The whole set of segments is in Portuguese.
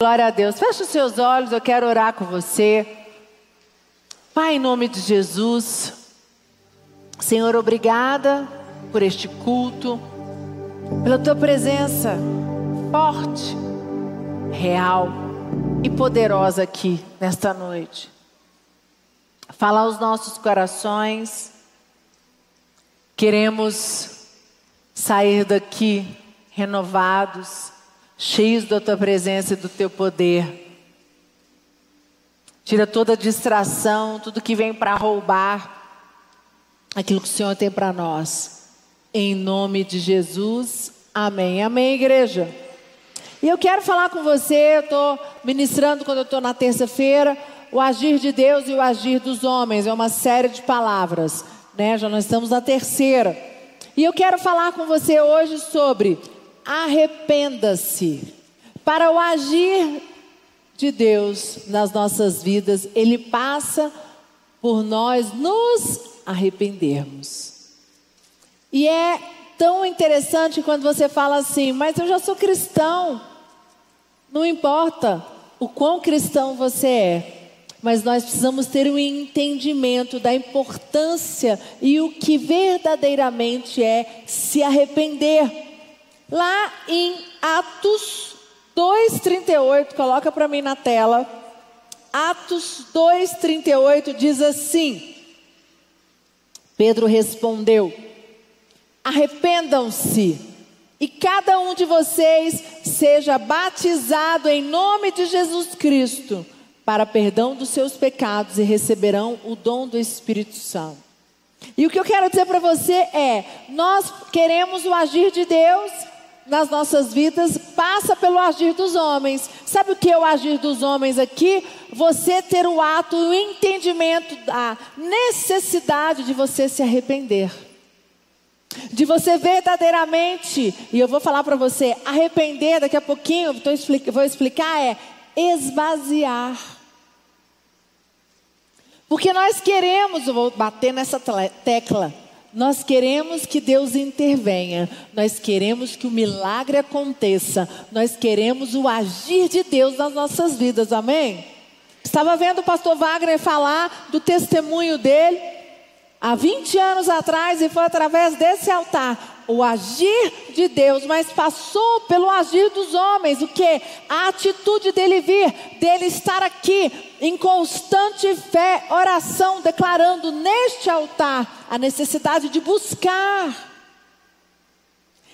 Glória a Deus. Feche os seus olhos, eu quero orar com você. Pai, em nome de Jesus, Senhor, obrigada por este culto, pela tua presença forte, real e poderosa aqui nesta noite. Fala aos nossos corações, queremos sair daqui renovados cheios da tua presença e do teu poder. Tira toda distração, tudo que vem para roubar aquilo que o Senhor tem para nós. Em nome de Jesus, amém. Amém, igreja. E eu quero falar com você, eu estou ministrando quando eu estou na terça-feira, o agir de Deus e o agir dos homens. É uma série de palavras, né? Já nós estamos na terceira. E eu quero falar com você hoje sobre arrependa-se. Para o agir de Deus nas nossas vidas, Ele passa por nós nos arrependermos. E é tão interessante quando você fala assim, mas eu já sou cristão. Não importa o quão cristão você é, mas nós precisamos ter um entendimento da importância e o que verdadeiramente é se arrepender. Lá em Atos 2:38, coloca para mim na tela. Atos 2:38 diz assim: Pedro respondeu: Arrependam-se e cada um de vocês seja batizado em nome de Jesus Cristo para perdão dos seus pecados e receberão o dom do Espírito Santo. E o que eu quero dizer para você é: nós queremos o agir de Deus, nas nossas vidas passa pelo agir dos homens. Sabe o que é o agir dos homens aqui? Você ter o ato, o entendimento da necessidade de você se arrepender. De você verdadeiramente, e eu vou falar para você, arrepender daqui a pouquinho, vou explicar, é esvaziar. Porque nós queremos, vou bater nessa tecla, nós queremos que Deus intervenha, nós queremos que o milagre aconteça, nós queremos o agir de Deus nas nossas vidas, amém? Estava vendo o pastor Wagner falar do testemunho dele há 20 anos atrás e foi através desse altar o agir de Deus, mas passou pelo agir dos homens, o que? A atitude dele vir, dele estar aqui em constante fé, oração, declarando neste altar a necessidade de buscar.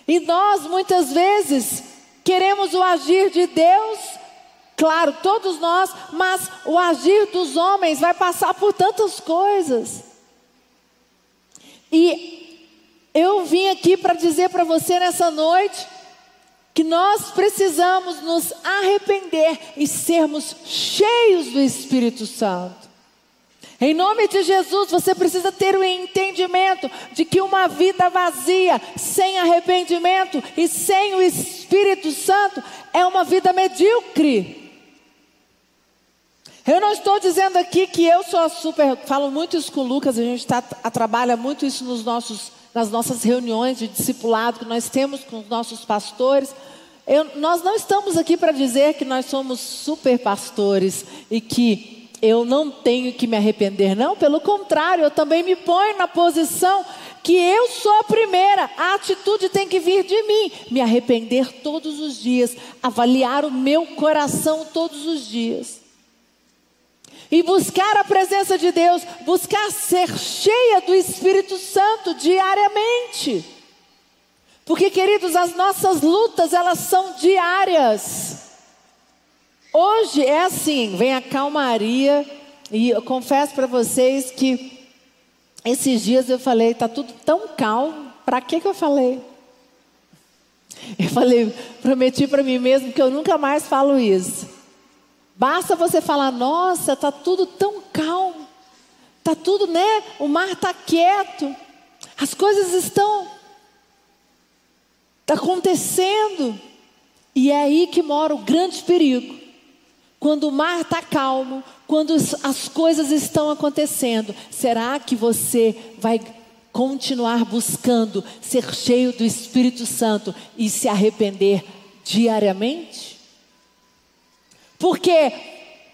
E nós muitas vezes queremos o agir de Deus, claro, todos nós, mas o agir dos homens vai passar por tantas coisas. E eu vim aqui para dizer para você nessa noite que nós precisamos nos arrepender e sermos cheios do Espírito Santo. Em nome de Jesus, você precisa ter o entendimento de que uma vida vazia, sem arrependimento e sem o Espírito Santo, é uma vida medíocre. Eu não estou dizendo aqui que eu sou super. Falo muito isso com o Lucas, a gente tá, trabalha muito isso nos nossos nas nossas reuniões de discipulado que nós temos com os nossos pastores. Eu, nós não estamos aqui para dizer que nós somos super pastores e que eu não tenho que me arrepender, não, pelo contrário, eu também me ponho na posição que eu sou a primeira, a atitude tem que vir de mim, me arrepender todos os dias, avaliar o meu coração todos os dias e buscar a presença de Deus, buscar ser cheia do Espírito Santo diariamente. Porque, queridos, as nossas lutas, elas são diárias. Hoje é assim, vem a calmaria, e eu confesso para vocês que esses dias eu falei, está tudo tão calmo, para que, que eu falei? Eu falei, prometi para mim mesmo que eu nunca mais falo isso. Basta você falar, nossa, está tudo tão calmo, está tudo, né? O mar está quieto, as coisas estão acontecendo. E é aí que mora o grande perigo. Quando o mar está calmo, quando as coisas estão acontecendo, será que você vai continuar buscando ser cheio do Espírito Santo e se arrepender diariamente? Porque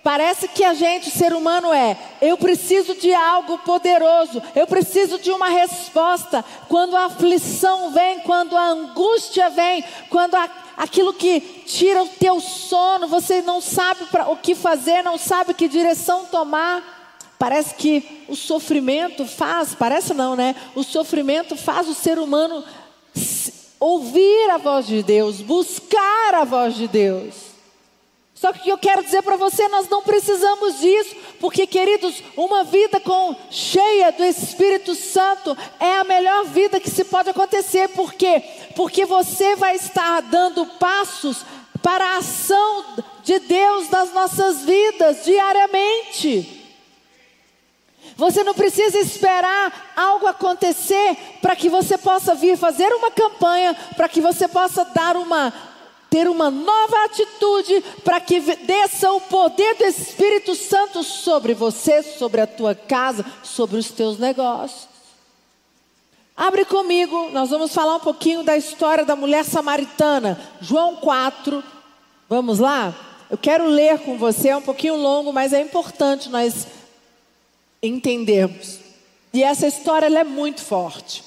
Parece que a gente, ser humano, é: eu preciso de algo poderoso, eu preciso de uma resposta. Quando a aflição vem, quando a angústia vem, quando a, aquilo que tira o teu sono, você não sabe pra, o que fazer, não sabe que direção tomar. Parece que o sofrimento faz, parece não, né? O sofrimento faz o ser humano ouvir a voz de Deus, buscar a voz de Deus. Só que eu quero dizer para você, nós não precisamos disso, porque queridos, uma vida com cheia do Espírito Santo é a melhor vida que se pode acontecer. Por quê? Porque você vai estar dando passos para a ação de Deus nas nossas vidas diariamente. Você não precisa esperar algo acontecer para que você possa vir fazer uma campanha, para que você possa dar uma ter uma nova atitude para que desça o poder do Espírito Santo sobre você, sobre a tua casa, sobre os teus negócios. Abre comigo, nós vamos falar um pouquinho da história da mulher samaritana, João 4. Vamos lá? Eu quero ler com você, é um pouquinho longo, mas é importante nós entendermos. E essa história é muito forte.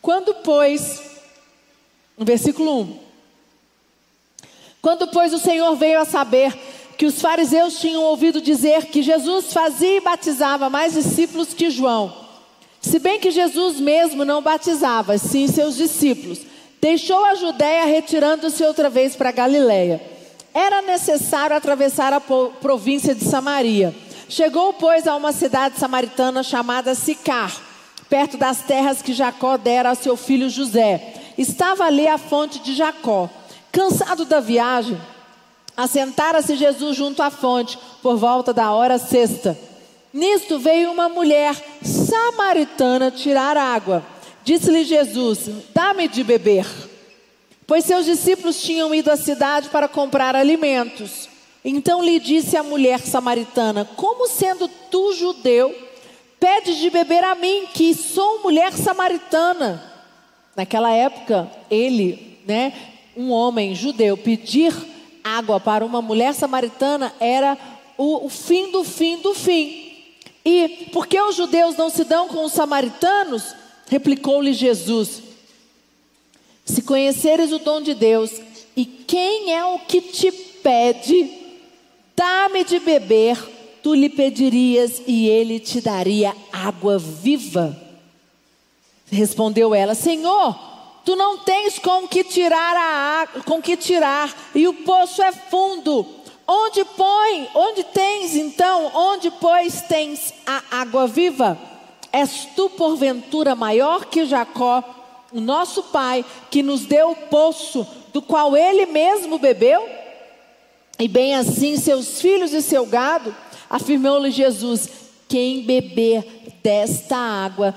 Quando, pois, no versículo 1, quando, pois, o Senhor veio a saber que os fariseus tinham ouvido dizer que Jesus fazia e batizava mais discípulos que João, se bem que Jesus mesmo não batizava, sim seus discípulos, deixou a Judéia retirando-se outra vez para Galiléia. Era necessário atravessar a província de Samaria. Chegou, pois, a uma cidade samaritana chamada Sicar, perto das terras que Jacó dera a seu filho José. Estava ali a fonte de Jacó. Cansado da viagem, assentara-se Jesus junto à fonte, por volta da hora sexta. Nisto veio uma mulher samaritana tirar água. Disse-lhe Jesus: Dá-me de beber. Pois seus discípulos tinham ido à cidade para comprar alimentos. Então lhe disse a mulher samaritana: Como sendo tu judeu, pedes de beber a mim, que sou mulher samaritana? Naquela época, ele, né, um homem judeu pedir água para uma mulher samaritana era o, o fim do fim do fim. E porque os judeus não se dão com os samaritanos, replicou-lhe Jesus: Se conheceres o dom de Deus, e quem é o que te pede, dá-me de beber, tu lhe pedirias e ele te daria água viva. Respondeu ela: Senhor, Tu não tens com que tirar a água, com que tirar, e o poço é fundo. Onde põe? Onde tens então? Onde pois tens a água viva? És tu porventura maior que Jacó, o nosso pai, que nos deu o poço do qual ele mesmo bebeu? E bem assim seus filhos e seu gado? Afirmou-lhe Jesus: quem beber desta água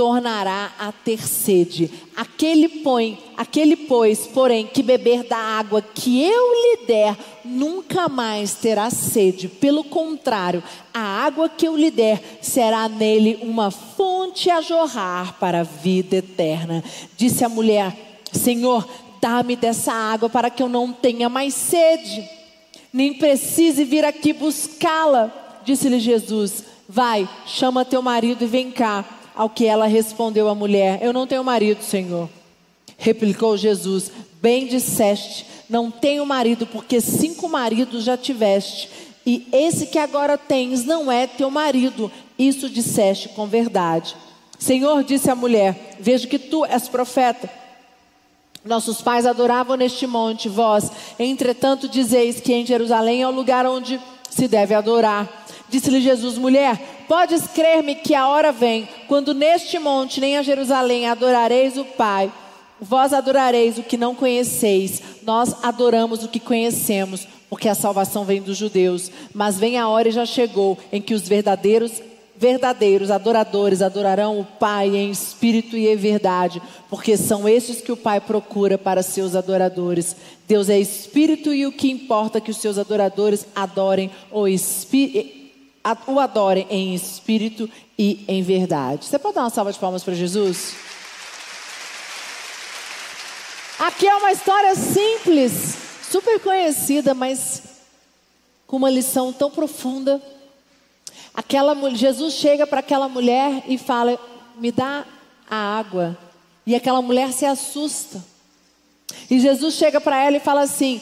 tornará a ter sede. Aquele põe, aquele pois, porém, que beber da água que eu lhe der, nunca mais terá sede. Pelo contrário, a água que eu lhe der será nele uma fonte a jorrar para a vida eterna. Disse a mulher: Senhor, dá-me dessa água para que eu não tenha mais sede, nem precise vir aqui buscá-la. Disse-lhe Jesus: Vai, chama teu marido e vem cá. Ao que ela respondeu à mulher: Eu não tenho marido, Senhor. Replicou Jesus: Bem disseste, não tenho marido, porque cinco maridos já tiveste, e esse que agora tens não é teu marido. Isso disseste com verdade. Senhor, disse a mulher: Vejo que tu és profeta. Nossos pais adoravam neste monte, vós, entretanto, dizeis que em Jerusalém é o lugar onde se deve adorar. Disse-lhe Jesus: Mulher, podes crer-me que a hora vem, quando neste monte nem a Jerusalém adorareis o Pai, vós adorareis o que não conheceis, nós adoramos o que conhecemos, porque a salvação vem dos judeus. Mas vem a hora e já chegou em que os verdadeiros verdadeiros adoradores adorarão o Pai em espírito e em verdade, porque são estes que o Pai procura para seus adoradores. Deus é espírito e o que importa é que os seus adoradores adorem o espírito o adorem em espírito e em verdade. Você pode dar uma salva de palmas para Jesus? Aqui é uma história simples super conhecida, mas com uma lição tão profunda. Aquela, Jesus chega para aquela mulher e fala: Me dá a água. E aquela mulher se assusta. E Jesus chega para ela e fala assim: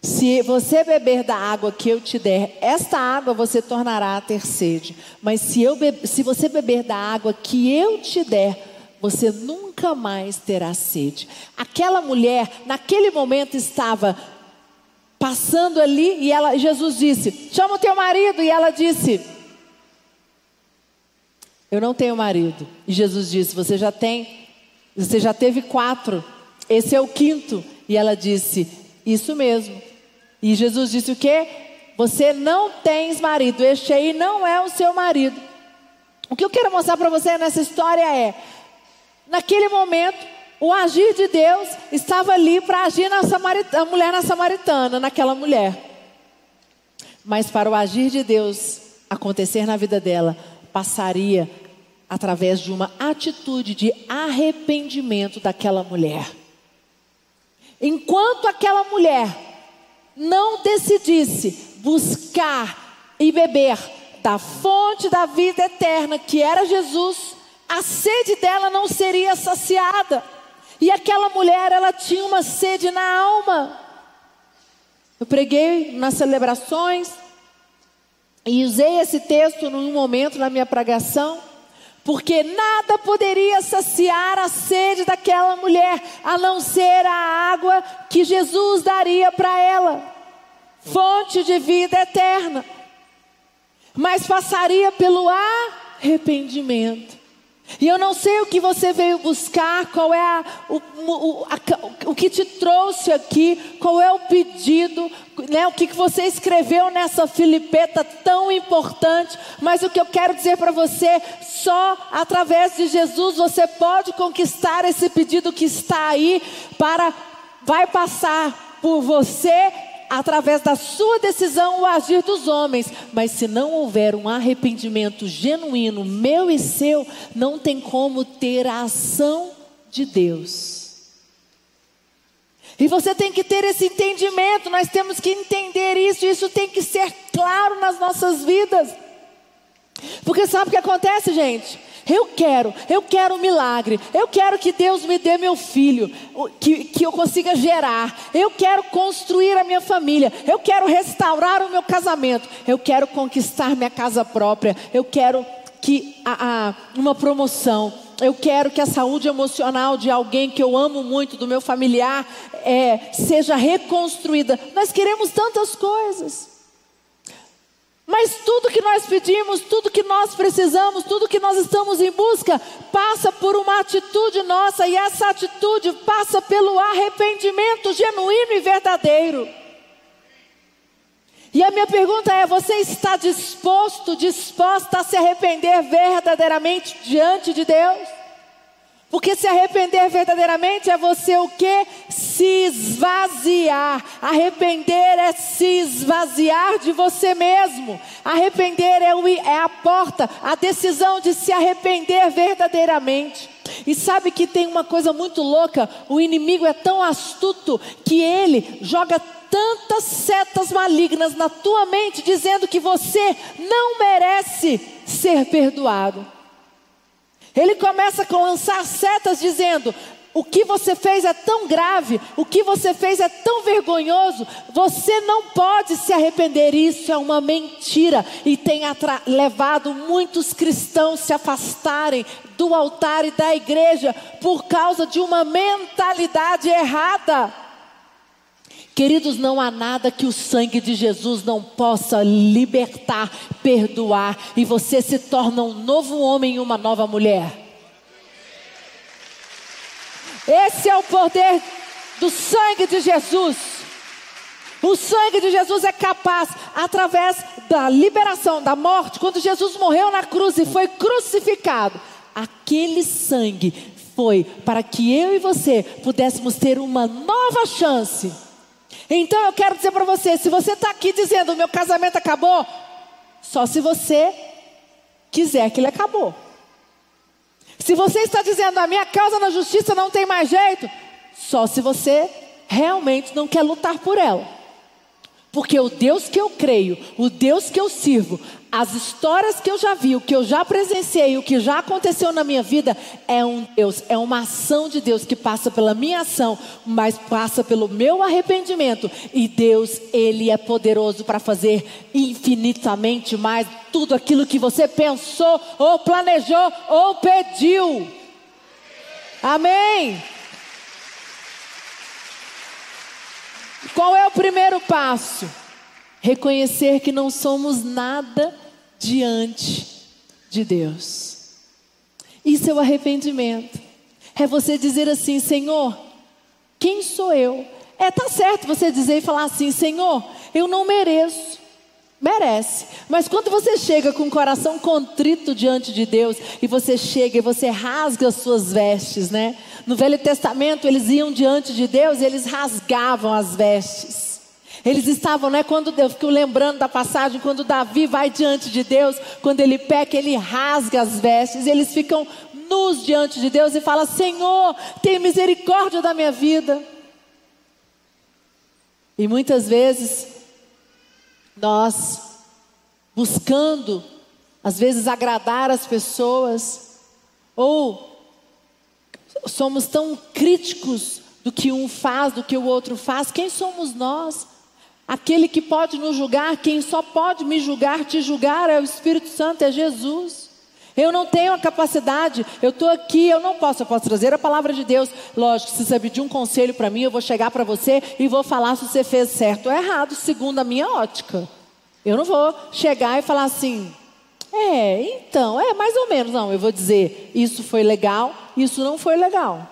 Se você beber da água que eu te der, esta água você tornará a ter sede. Mas se, eu se você beber da água que eu te der, você nunca mais terá sede. Aquela mulher, naquele momento, estava passando ali e ela, Jesus disse: Chama o teu marido. E ela disse: Eu não tenho marido. E Jesus disse: Você já tem? Você já teve quatro. Esse é o quinto. E ela disse: Isso mesmo. E Jesus disse o quê? Você não tens marido. Este aí não é o seu marido. O que eu quero mostrar para você nessa história é: naquele momento, o agir de Deus estava ali para agir na Samaritana, mulher na samaritana, naquela mulher. Mas para o agir de Deus acontecer na vida dela, passaria através de uma atitude de arrependimento daquela mulher. Enquanto aquela mulher não decidisse buscar e beber da fonte da vida eterna, que era Jesus, a sede dela não seria saciada. E aquela mulher, ela tinha uma sede na alma. Eu preguei nas celebrações e usei esse texto num momento na minha pregação, porque nada poderia saciar a sede daquela mulher, a não ser a água que Jesus daria para ela fonte de vida eterna. Mas passaria pelo arrependimento. E eu não sei o que você veio buscar, qual é a, o, o, a, o que te trouxe aqui, qual é o pedido, né, o que, que você escreveu nessa filipeta tão importante, mas o que eu quero dizer para você, só através de Jesus você pode conquistar esse pedido que está aí, para, vai passar por você através da sua decisão o agir dos homens, mas se não houver um arrependimento genuíno, meu e seu, não tem como ter a ação de Deus. E você tem que ter esse entendimento, nós temos que entender isso, isso tem que ser claro nas nossas vidas. Porque sabe o que acontece, gente? Eu quero, eu quero um milagre. Eu quero que Deus me dê meu filho, que, que eu consiga gerar. Eu quero construir a minha família. Eu quero restaurar o meu casamento. Eu quero conquistar minha casa própria. Eu quero que a, a, uma promoção. Eu quero que a saúde emocional de alguém que eu amo muito, do meu familiar, é, seja reconstruída. Nós queremos tantas coisas. Mas tudo que nós pedimos, tudo que nós precisamos, tudo que nós estamos em busca, passa por uma atitude nossa, e essa atitude passa pelo arrependimento genuíno e verdadeiro. E a minha pergunta é: você está disposto, disposta a se arrepender verdadeiramente diante de Deus? Porque se arrepender verdadeiramente é você o que? Se esvaziar. Arrepender é se esvaziar de você mesmo. Arrepender é, o, é a porta, a decisão de se arrepender verdadeiramente. E sabe que tem uma coisa muito louca: o inimigo é tão astuto que ele joga tantas setas malignas na tua mente, dizendo que você não merece ser perdoado. Ele começa a lançar setas dizendo: o que você fez é tão grave, o que você fez é tão vergonhoso, você não pode se arrepender. Isso é uma mentira e tem levado muitos cristãos se afastarem do altar e da igreja por causa de uma mentalidade errada. Queridos, não há nada que o sangue de Jesus não possa libertar, perdoar, e você se torna um novo homem e uma nova mulher. Esse é o poder do sangue de Jesus. O sangue de Jesus é capaz, através da liberação da morte, quando Jesus morreu na cruz e foi crucificado, aquele sangue foi para que eu e você pudéssemos ter uma nova chance então eu quero dizer para você: se você está aqui dizendo o meu casamento acabou, só se você quiser que ele acabou. Se você está dizendo a minha causa na justiça não tem mais jeito, só se você realmente não quer lutar por ela. Porque o Deus que eu creio, o Deus que eu sirvo, as histórias que eu já vi, o que eu já presenciei, o que já aconteceu na minha vida, é um Deus, é uma ação de Deus que passa pela minha ação, mas passa pelo meu arrependimento. E Deus, Ele é poderoso para fazer infinitamente mais tudo aquilo que você pensou, ou planejou, ou pediu. Amém. Qual é o primeiro passo? Reconhecer que não somos nada diante de Deus. Isso é o arrependimento. É você dizer assim, Senhor, quem sou eu? É, tá certo você dizer e falar assim, Senhor, eu não mereço. Merece. Mas quando você chega com o coração contrito diante de Deus e você chega e você rasga as suas vestes, né? No Velho Testamento, eles iam diante de Deus e eles rasgavam as vestes. Eles estavam, né? Quando eu fico lembrando da passagem, quando Davi vai diante de Deus, quando ele peca, ele rasga as vestes, eles ficam nus diante de Deus e fala: Senhor, tem misericórdia da minha vida. E muitas vezes, nós, buscando, às vezes, agradar as pessoas, ou somos tão críticos do que um faz, do que o outro faz. Quem somos nós? Aquele que pode nos julgar, quem só pode me julgar, te julgar é o Espírito Santo, é Jesus. Eu não tenho a capacidade, eu estou aqui, eu não posso, eu posso trazer a palavra de Deus. Lógico, se você pedir um conselho para mim, eu vou chegar para você e vou falar se você fez certo ou errado, segundo a minha ótica. Eu não vou chegar e falar assim, é, então, é mais ou menos. Não, eu vou dizer, isso foi legal, isso não foi legal.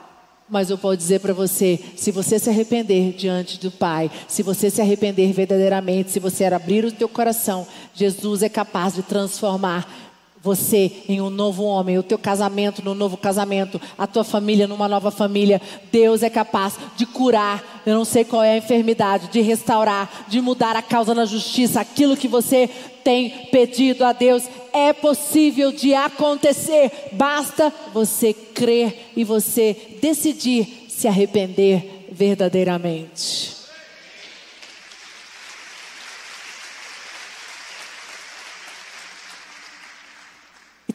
Mas eu posso dizer para você: se você se arrepender diante do Pai, se você se arrepender verdadeiramente, se você abrir o teu coração, Jesus é capaz de transformar você em um novo homem, o teu casamento no novo casamento, a tua família numa nova família. Deus é capaz de curar, eu não sei qual é a enfermidade, de restaurar, de mudar a causa na justiça, aquilo que você tem pedido a Deus é possível de acontecer. Basta você crer e você decidir se arrepender verdadeiramente.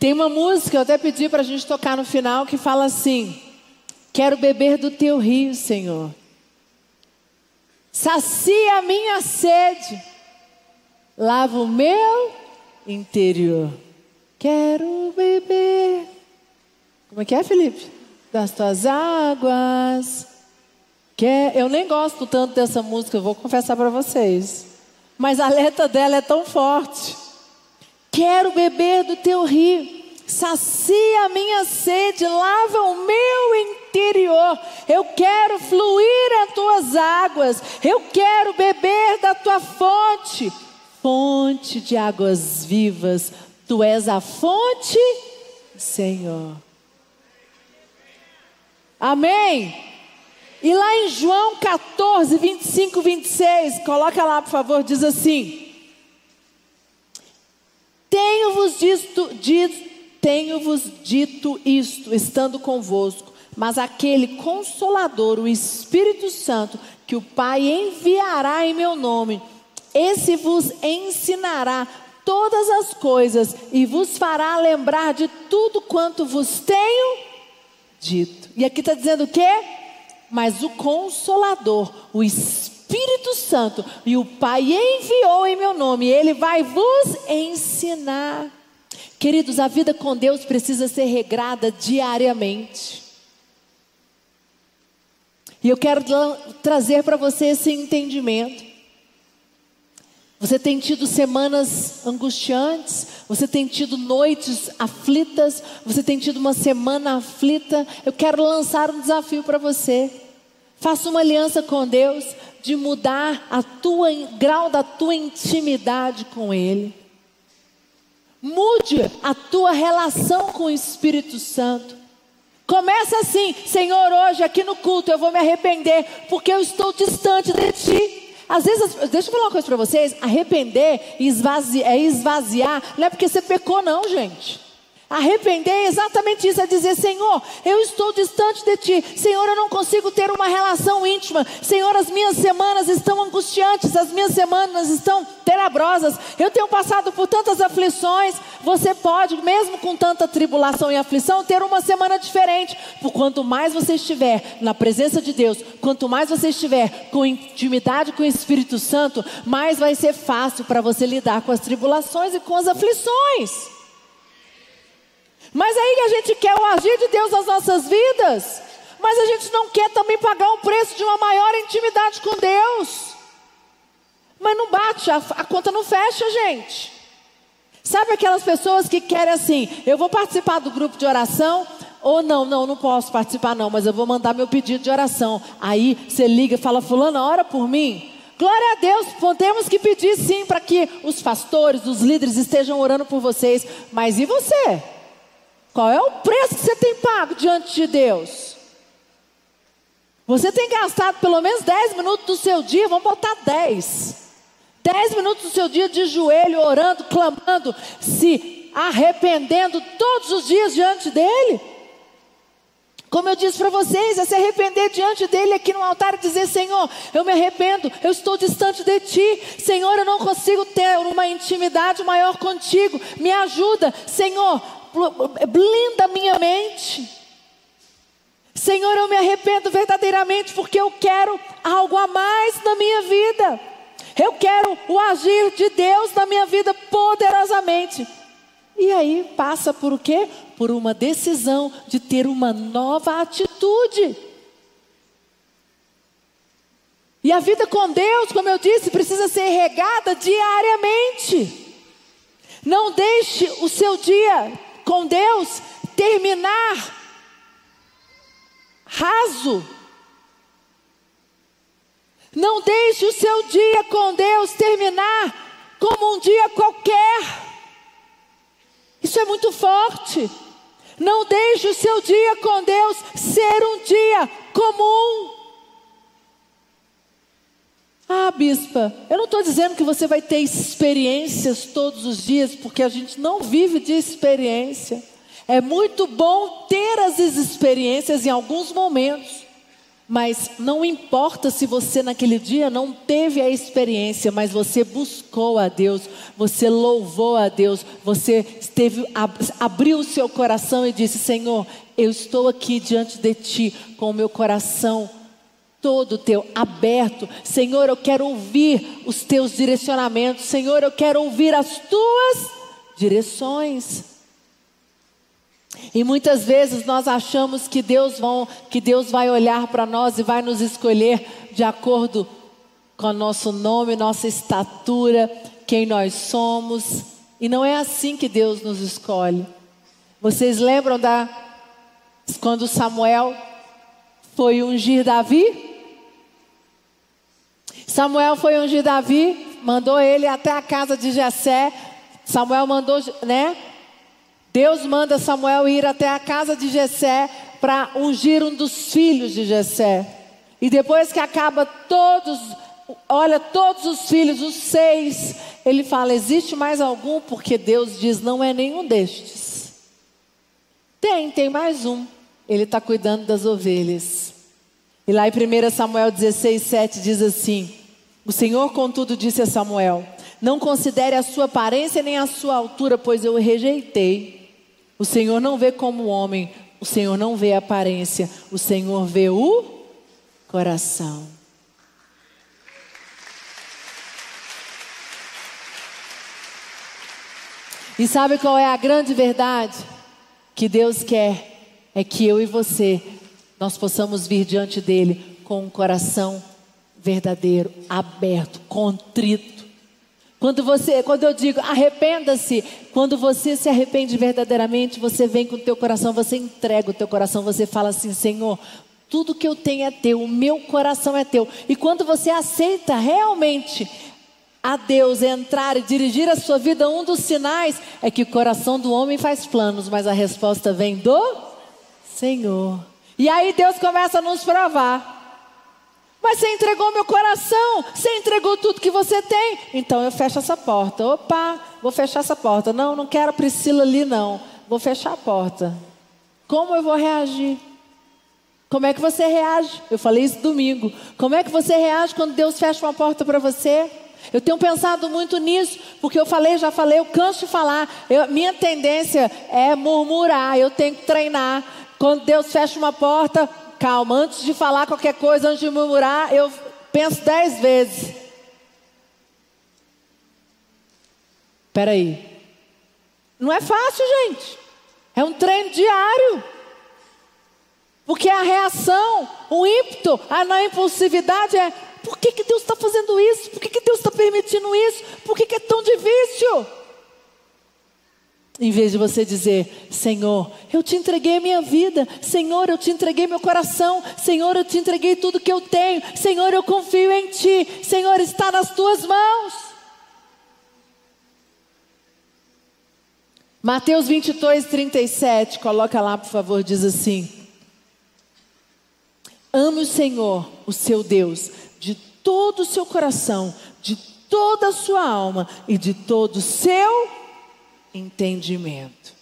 Tem uma música, eu até pedi para a gente tocar no final, que fala assim: Quero beber do teu rio, Senhor. Sacia a minha sede lava o meu interior. Quero beber. Como é que é, Felipe? Das tuas águas. Quer... Eu nem gosto tanto dessa música, eu vou confessar para vocês. Mas a letra dela é tão forte. Quero beber do teu rio. Sacia a minha sede, lava o meu interior. Eu quero fluir as tuas águas. Eu quero beber da tua fonte fonte de águas vivas, tu és a fonte, Senhor. Amém? E lá em João 14, 25, 26, coloca lá, por favor, diz assim: Tenho-vos dito, tenho-vos dito isto, estando convosco, mas aquele consolador, o Espírito Santo, que o Pai enviará em meu nome, esse vos ensinará todas as coisas e vos fará lembrar de tudo quanto vos tenho dito. E aqui está dizendo o quê? Mas o Consolador, o Espírito Santo, e o Pai enviou em meu nome, ele vai vos ensinar. Queridos, a vida com Deus precisa ser regrada diariamente. E eu quero trazer para você esse entendimento. Você tem tido semanas angustiantes, você tem tido noites aflitas, você tem tido uma semana aflita. Eu quero lançar um desafio para você. Faça uma aliança com Deus de mudar a tua grau da tua intimidade com Ele. Mude a tua relação com o Espírito Santo. Começa assim, Senhor, hoje aqui no culto eu vou me arrepender porque eu estou distante de Ti. Às vezes, deixa eu falar uma coisa para vocês: arrepender é esvaziar, não é porque você pecou, não, gente. Arrepender é exatamente isso, é dizer, Senhor, eu estou distante de Ti. Senhor, eu não consigo ter uma relação íntima. Senhor, as minhas semanas estão angustiantes, as minhas semanas estão tenebrosas. Eu tenho passado por tantas aflições. Você pode, mesmo com tanta tribulação e aflição, ter uma semana diferente. Por quanto mais você estiver na presença de Deus, quanto mais você estiver com intimidade com o Espírito Santo, mais vai ser fácil para você lidar com as tribulações e com as aflições. Mas aí a gente quer o agir de Deus nas nossas vidas, mas a gente não quer também pagar o preço de uma maior intimidade com Deus. Mas não bate, a, a conta não fecha, gente. Sabe aquelas pessoas que querem assim, eu vou participar do grupo de oração, ou não, não, não posso participar não, mas eu vou mandar meu pedido de oração. Aí você liga e fala, fulano, ora por mim. Glória a Deus, temos que pedir sim para que os pastores, os líderes estejam orando por vocês. Mas e você? Qual é o preço que você tem pago diante de Deus? Você tem gastado pelo menos 10 minutos do seu dia, vamos botar 10. 10 minutos do seu dia de joelho, orando, clamando, se arrependendo todos os dias diante dEle. Como eu disse para vocês, é se arrepender diante dele aqui no altar e dizer: Senhor, eu me arrependo, eu estou distante de ti. Senhor, eu não consigo ter uma intimidade maior contigo. Me ajuda, Senhor, blinda minha mente. Senhor, eu me arrependo verdadeiramente porque eu quero algo a mais na minha vida. Eu quero o agir de Deus na minha vida poderosamente. E aí passa por o quê? Por uma decisão de ter uma nova atitude. E a vida com Deus, como eu disse, precisa ser regada diariamente. Não deixe o seu dia com Deus terminar raso. Não deixe o seu dia com Deus terminar como um dia qualquer. Isso é muito forte. Não deixe o seu dia com Deus ser um dia comum. Ah, bispa, eu não estou dizendo que você vai ter experiências todos os dias, porque a gente não vive de experiência. É muito bom ter as experiências em alguns momentos, mas não importa se você naquele dia não teve a experiência, mas você buscou a Deus, você louvou a Deus, você esteve, abriu o seu coração e disse: Senhor, eu estou aqui diante de Ti com o meu coração todo teu aberto. Senhor, eu quero ouvir os teus direcionamentos. Senhor, eu quero ouvir as tuas direções. E muitas vezes nós achamos que Deus, vão, que Deus vai olhar para nós e vai nos escolher de acordo com o nosso nome, nossa estatura, quem nós somos. E não é assim que Deus nos escolhe. Vocês lembram da quando Samuel foi ungir Davi? Samuel foi ungir Davi, mandou ele até a casa de Jessé. Samuel mandou, né? Deus manda Samuel ir até a casa de Jessé para ungir um dos filhos de Jessé. E depois que acaba todos, olha todos os filhos, os seis, ele fala: existe mais algum? Porque Deus diz: não é nenhum destes. Tem, tem mais um. Ele está cuidando das ovelhas. E lá em 1 Samuel 16, 7 diz assim: o Senhor, contudo, disse a Samuel: Não considere a sua aparência nem a sua altura, pois eu o rejeitei. O Senhor não vê como homem, o Senhor não vê a aparência, o Senhor vê o coração. E sabe qual é a grande verdade? Que Deus quer é que eu e você nós possamos vir diante dele com um coração verdadeiro, aberto, contrito. Quando você, quando eu digo arrependa-se, quando você se arrepende verdadeiramente, você vem com o teu coração, você entrega o teu coração, você fala assim, Senhor, tudo que eu tenho é teu, o meu coração é teu. E quando você aceita realmente a Deus entrar e dirigir a sua vida, um dos sinais é que o coração do homem faz planos, mas a resposta vem do Senhor. E aí Deus começa a nos provar. Mas você entregou meu coração, você entregou tudo que você tem. Então eu fecho essa porta. Opa, vou fechar essa porta. Não, não quero a Priscila ali, não. vou fechar a porta. Como eu vou reagir? Como é que você reage? Eu falei isso domingo. Como é que você reage quando Deus fecha uma porta para você? Eu tenho pensado muito nisso, porque eu falei, já falei, eu canso de falar. Eu, minha tendência é murmurar, eu tenho que treinar. Quando Deus fecha uma porta, calma, antes de falar qualquer coisa, antes de murmurar, eu penso dez vezes. Espera aí. Não é fácil, gente. É um treino diário. Porque a reação, o ímpeto, a não impulsividade é: por que, que Deus está fazendo isso? Por que, que Deus está permitindo isso? Por que, que é tão difícil? Em vez de você dizer, Senhor, eu te entreguei minha vida, Senhor, eu te entreguei meu coração, Senhor, eu te entreguei tudo que eu tenho, Senhor, eu confio em Ti, Senhor, está nas Tuas mãos. Mateus 22, 37, coloca lá, por favor, diz assim: Ame o Senhor, o seu Deus, de todo o seu coração, de toda a sua alma e de todo o seu entendimento.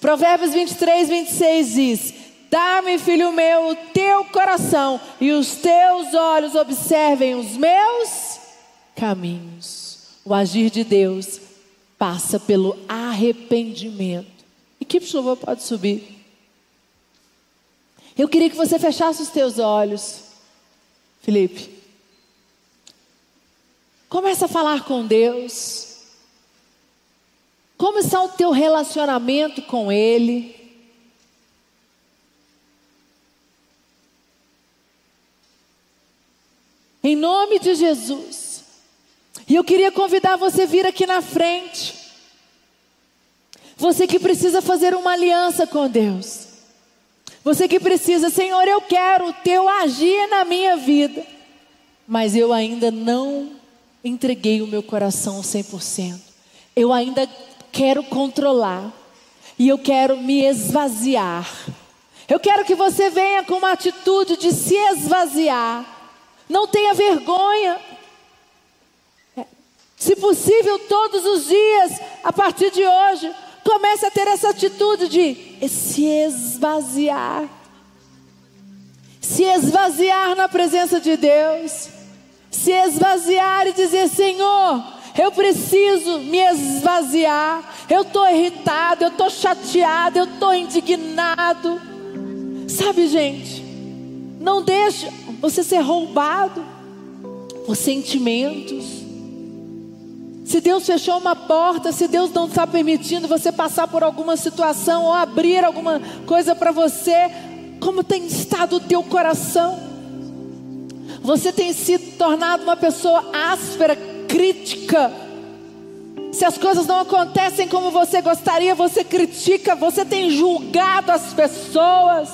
Provérbios 23, 26 diz: Dá-me, filho meu, o teu coração e os teus olhos observem os meus caminhos. O agir de Deus passa pelo arrependimento. Equipe de louvor pode subir. Eu queria que você fechasse os teus olhos. Felipe. Começa a falar com Deus. Como está o teu relacionamento com Ele? Em nome de Jesus. E eu queria convidar você a vir aqui na frente. Você que precisa fazer uma aliança com Deus. Você que precisa, Senhor, eu quero o teu agir na minha vida, mas eu ainda não entreguei o meu coração 100%. Eu ainda quero controlar e eu quero me esvaziar. Eu quero que você venha com uma atitude de se esvaziar. Não tenha vergonha. Se possível, todos os dias, a partir de hoje, comece a ter essa atitude de se esvaziar. Se esvaziar na presença de Deus. Se esvaziar e dizer: Senhor, eu preciso me esvaziar. Eu estou irritado, eu estou chateado, eu estou indignado. Sabe, gente, não deixe você ser roubado por sentimentos se Deus fechou uma porta, se Deus não está permitindo você passar por alguma situação ou abrir alguma coisa para você, como tem estado o teu coração? Você tem sido tornado uma pessoa áspera, crítica. Se as coisas não acontecem como você gostaria, você critica, você tem julgado as pessoas.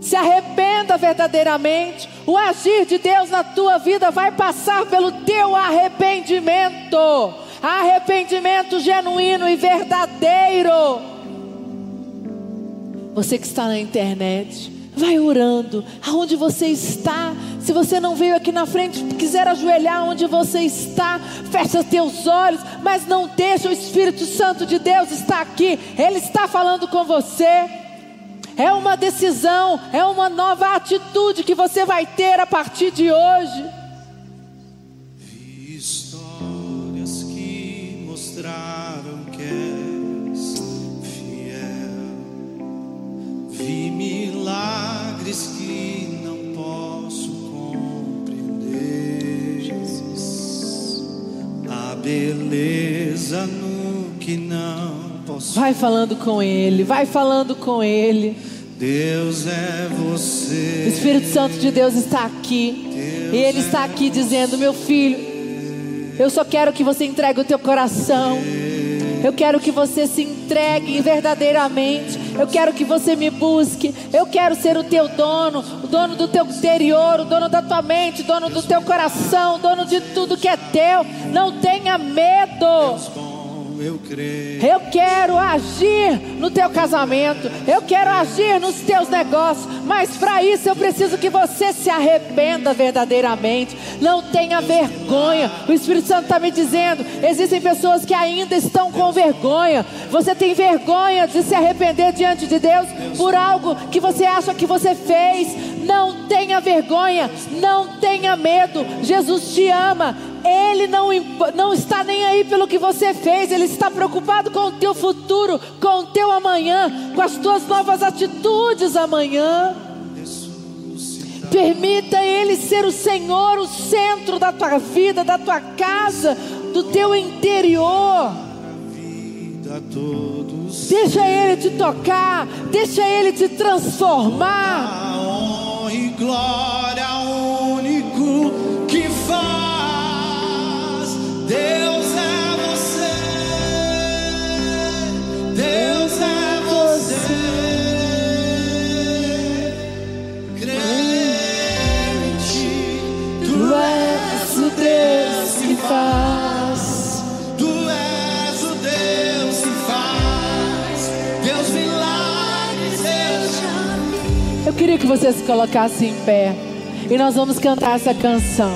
Se arrependa verdadeiramente. O agir de Deus na tua vida vai passar pelo teu arrependimento. Arrependimento genuíno e verdadeiro. Você que está na internet, vai orando. Aonde você está? Se você não veio aqui na frente, quiser ajoelhar onde você está, fecha teus olhos, mas não deixa o Espírito Santo de Deus estar aqui. Ele está falando com você é uma decisão, é uma nova atitude que você vai ter a partir de hoje. Milagres que não posso compreender, Jesus, a beleza no que não Vai falando com Ele, vai falando com Ele. Deus é você. O Espírito Santo de Deus está aqui. Deus e Ele está aqui é dizendo: Meu filho, eu só quero que você entregue o teu coração. Eu quero que você se entregue verdadeiramente. Eu quero que você me busque. Eu quero ser o teu dono, o dono do teu interior, o dono da tua mente, o dono do teu coração, o dono de tudo que é teu. Não tenha medo. Eu creio. Eu quero agir no teu casamento. Eu quero agir nos teus negócios. Mas para isso eu preciso que você se arrependa verdadeiramente. Não tenha vergonha. O Espírito Santo está me dizendo: existem pessoas que ainda estão com vergonha. Você tem vergonha de se arrepender diante de Deus por algo que você acha que você fez. Não tenha vergonha. Não tenha medo. Jesus te ama. Ele não, não está nem aí pelo que você fez, Ele está preocupado com o teu futuro, com o teu amanhã, com as tuas novas atitudes amanhã. Permita Ele ser o Senhor, o centro da tua vida, da tua casa, do teu interior. Deixa Ele te tocar, deixa Ele te transformar. Glória queria que você se colocasse em pé e nós vamos cantar essa canção.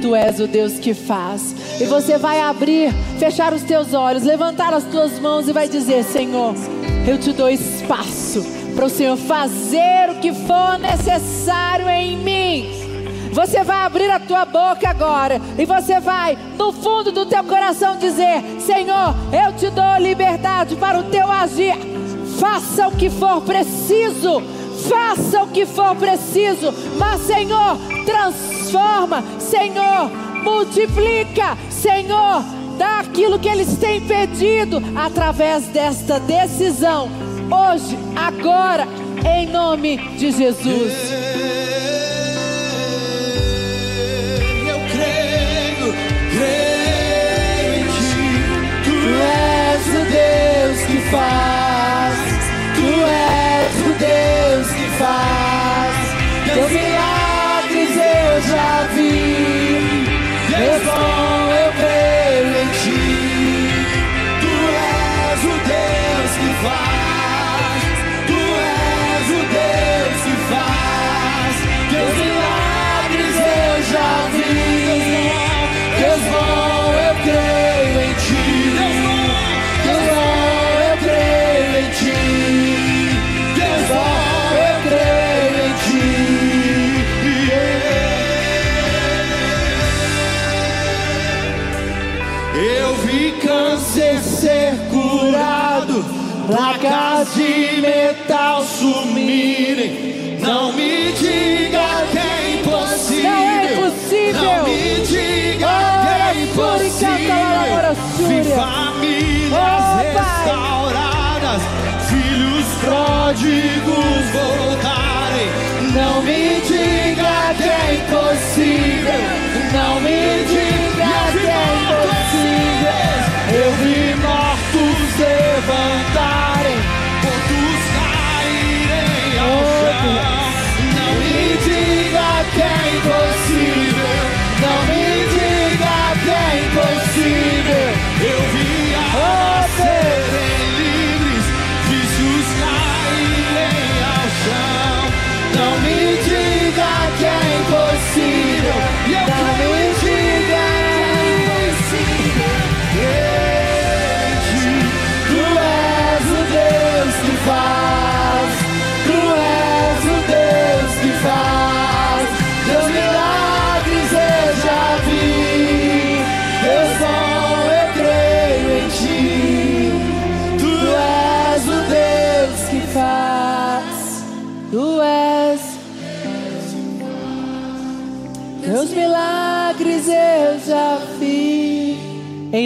Tu és o Deus que faz. E você vai abrir, fechar os teus olhos, levantar as tuas mãos e vai dizer: Senhor, eu te dou espaço para o Senhor fazer o que for necessário em mim. Você vai abrir a tua boca agora e você vai, no fundo do teu coração, dizer: Senhor, eu te dou liberdade para o teu agir. Faça o que for preciso, faça o que for preciso, mas Senhor, transforma, Senhor, multiplica, Senhor, dá aquilo que eles têm pedido através desta decisão, hoje, agora, em nome de Jesus. Eu creio, creio em ti. Tu és o Deus que faz. Deus placas de metal sumirem. Não me diga que é impossível. Não é impossível. Não me diga que é impossível. Vi famílias Oh, restauradas, filhos pródigos voltarem. Não me diga que é impossível. Não me diga que é impossível.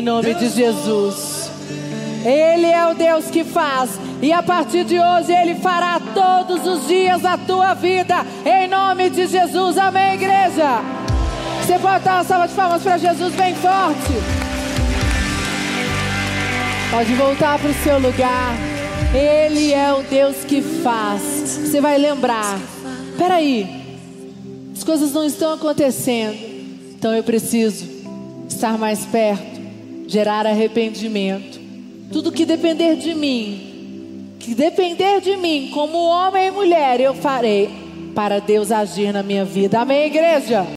Nome de Jesus. Ele é o Deus que faz. E a partir de hoje Ele fará todos os dias da tua vida. Em nome de Jesus. Amém, igreja. Você pode dar uma salva de palmas para Jesus bem forte. Pode voltar para o seu lugar. Ele é o Deus que faz. Você vai lembrar. Peraí. As coisas não estão acontecendo. Então eu preciso estar mais perto, gerar arrependimento. Tudo que depender de mim, que depender de mim, como homem e mulher, eu farei para Deus agir na minha vida. Amém, igreja?